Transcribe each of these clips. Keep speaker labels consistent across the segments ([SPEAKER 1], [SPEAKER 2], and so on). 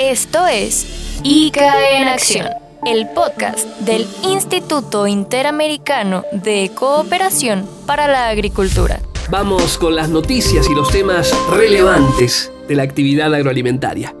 [SPEAKER 1] Esto es ICA en Acción, el podcast del Instituto Interamericano de Cooperación para la Agricultura.
[SPEAKER 2] Vamos con las noticias y los temas relevantes de la actividad agroalimentaria.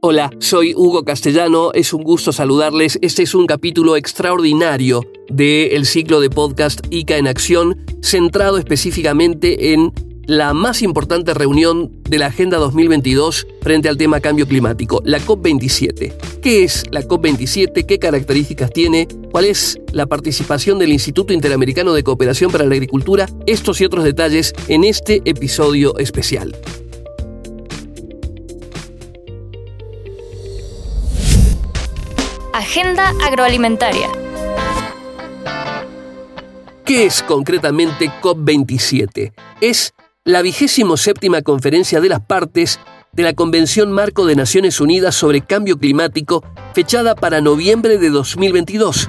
[SPEAKER 2] Hola, soy Hugo Castellano, es un gusto saludarles. Este es un capítulo extraordinario del ciclo de podcast ICA en Acción, centrado específicamente en la más importante reunión de la Agenda 2022 frente al tema cambio climático, la COP27. ¿Qué es la COP27? ¿Qué características tiene? ¿Cuál es la participación del Instituto Interamericano de Cooperación para la Agricultura? Estos y otros detalles en este episodio especial.
[SPEAKER 1] Agenda agroalimentaria.
[SPEAKER 2] ¿Qué es concretamente COP27? Es la vigésimo séptima conferencia de las partes de la Convención Marco de Naciones Unidas sobre Cambio Climático, fechada para noviembre de 2022,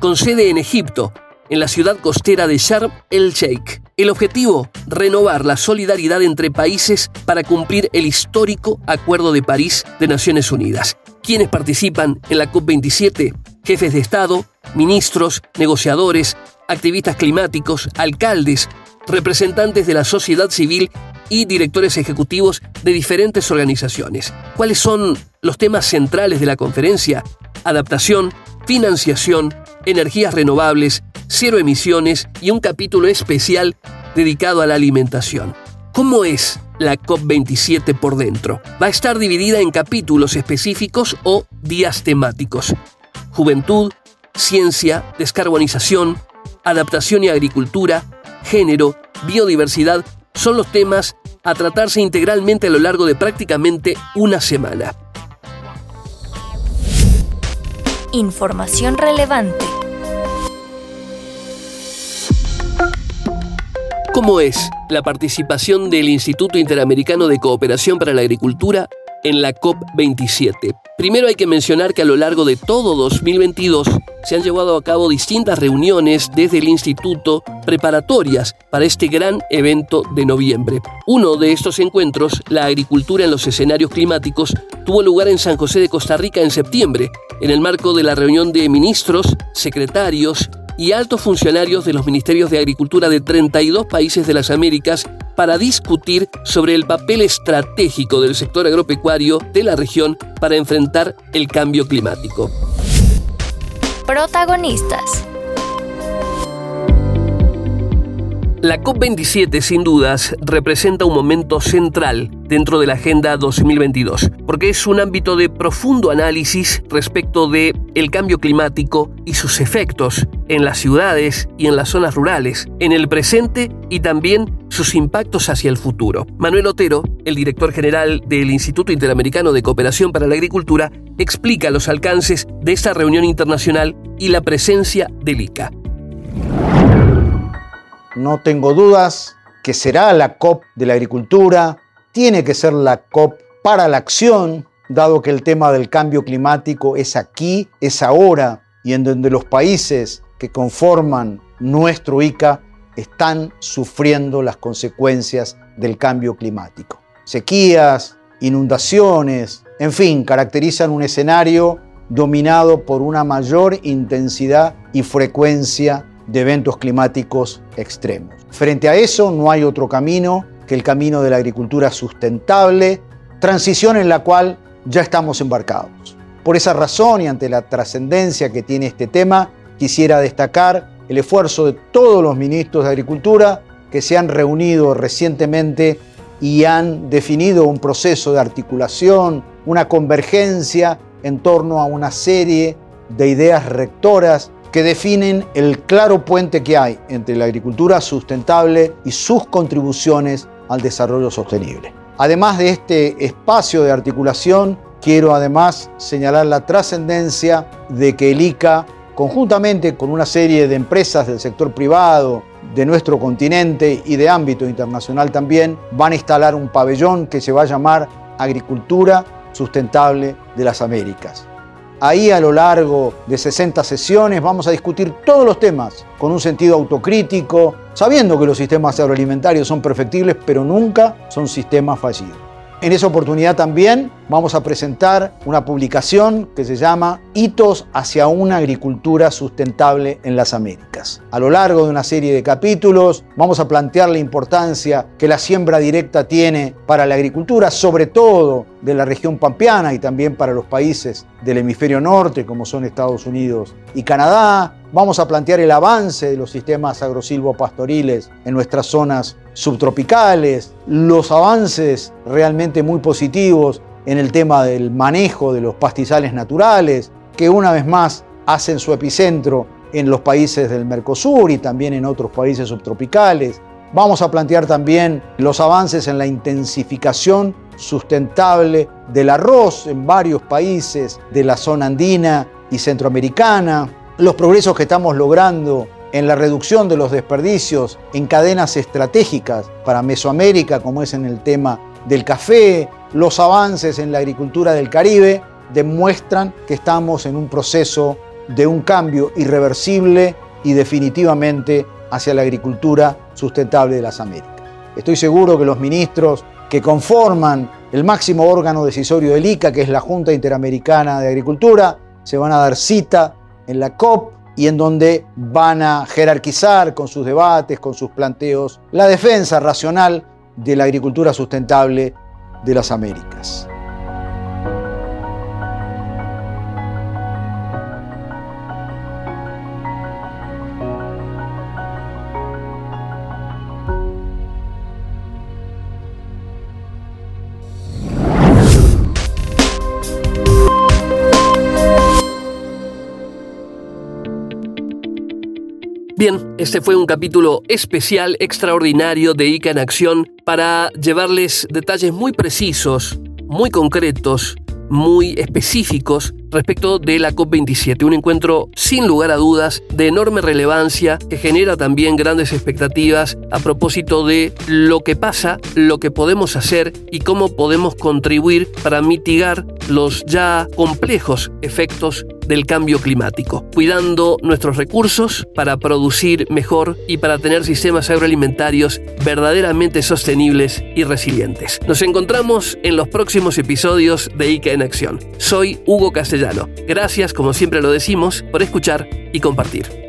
[SPEAKER 2] con sede en Egipto, en la ciudad costera de Sharm el Sheikh. El objetivo, renovar la solidaridad entre países para cumplir el histórico Acuerdo de París de Naciones Unidas. ¿Quiénes participan en la COP27? Jefes de Estado, ministros, negociadores, activistas climáticos, alcaldes, representantes de la sociedad civil y directores ejecutivos de diferentes organizaciones. ¿Cuáles son los temas centrales de la conferencia? Adaptación, financiación, energías renovables, cero emisiones y un capítulo especial dedicado a la alimentación. ¿Cómo es la COP27 por dentro? Va a estar dividida en capítulos específicos o días temáticos. Juventud, ciencia, descarbonización, adaptación y agricultura, género, biodiversidad son los temas a tratarse integralmente a lo largo de prácticamente una semana.
[SPEAKER 1] Información relevante.
[SPEAKER 2] ¿Cómo es la participación del Instituto Interamericano de Cooperación para la Agricultura en la COP27. Primero hay que mencionar que a lo largo de todo 2022 se han llevado a cabo distintas reuniones desde el instituto preparatorias para este gran evento de noviembre. Uno de estos encuentros, la agricultura en los escenarios climáticos, tuvo lugar en San José de Costa Rica en septiembre, en el marco de la reunión de ministros, secretarios y altos funcionarios de los ministerios de Agricultura de 32 países de las Américas para discutir sobre el papel estratégico del sector agropecuario de la región para enfrentar el cambio climático.
[SPEAKER 1] Protagonistas.
[SPEAKER 2] La COP27 sin dudas representa un momento central dentro de la Agenda 2022, porque es un ámbito de profundo análisis respecto de el cambio climático y sus efectos en las ciudades y en las zonas rurales, en el presente y también sus impactos hacia el futuro. Manuel Otero, el director general del Instituto Interamericano de Cooperación para la Agricultura, explica los alcances de esta reunión internacional y la presencia del ICA.
[SPEAKER 3] No tengo dudas que será la COP de la agricultura, tiene que ser la COP para la acción, dado que el tema del cambio climático es aquí, es ahora, y en donde los países que conforman nuestro ICA están sufriendo las consecuencias del cambio climático. Sequías, inundaciones, en fin, caracterizan un escenario dominado por una mayor intensidad y frecuencia de eventos climáticos extremos. Frente a eso no hay otro camino que el camino de la agricultura sustentable, transición en la cual ya estamos embarcados. Por esa razón y ante la trascendencia que tiene este tema, quisiera destacar el esfuerzo de todos los ministros de Agricultura que se han reunido recientemente y han definido un proceso de articulación, una convergencia en torno a una serie de ideas rectoras que definen el claro puente que hay entre la agricultura sustentable y sus contribuciones al desarrollo sostenible. Además de este espacio de articulación, quiero además señalar la trascendencia de que el ICA, conjuntamente con una serie de empresas del sector privado, de nuestro continente y de ámbito internacional también, van a instalar un pabellón que se va a llamar Agricultura Sustentable de las Américas. Ahí a lo largo de 60 sesiones vamos a discutir todos los temas con un sentido autocrítico, sabiendo que los sistemas agroalimentarios son perfectibles, pero nunca son sistemas fallidos. En esa oportunidad también vamos a presentar una publicación que se llama Hitos hacia una agricultura sustentable en las Américas. A lo largo de una serie de capítulos vamos a plantear la importancia que la siembra directa tiene para la agricultura, sobre todo de la región pampeana y también para los países del hemisferio norte como son Estados Unidos y Canadá. Vamos a plantear el avance de los sistemas agrosilvopastoriles en nuestras zonas subtropicales, los avances realmente muy positivos en el tema del manejo de los pastizales naturales, que una vez más hacen su epicentro en los países del Mercosur y también en otros países subtropicales. Vamos a plantear también los avances en la intensificación sustentable del arroz en varios países de la zona andina y centroamericana, los progresos que estamos logrando en la reducción de los desperdicios en cadenas estratégicas para Mesoamérica, como es en el tema del café, los avances en la agricultura del Caribe, demuestran que estamos en un proceso de un cambio irreversible y definitivamente hacia la agricultura sustentable de las Américas. Estoy seguro que los ministros que conforman el máximo órgano decisorio del ICA, que es la Junta Interamericana de Agricultura, se van a dar cita en la COP y en donde van a jerarquizar con sus debates, con sus planteos, la defensa racional de la agricultura sustentable de las Américas.
[SPEAKER 2] Bien, este fue un capítulo especial, extraordinario de ICA en Acción para llevarles detalles muy precisos, muy concretos, muy específicos respecto de la COP27, un encuentro sin lugar a dudas de enorme relevancia que genera también grandes expectativas a propósito de lo que pasa, lo que podemos hacer y cómo podemos contribuir para mitigar los ya complejos efectos del cambio climático, cuidando nuestros recursos para producir mejor y para tener sistemas agroalimentarios verdaderamente sostenibles y resilientes. Nos encontramos en los próximos episodios de ICA en Acción. Soy Hugo Castellano. Gracias, como siempre lo decimos, por escuchar y compartir.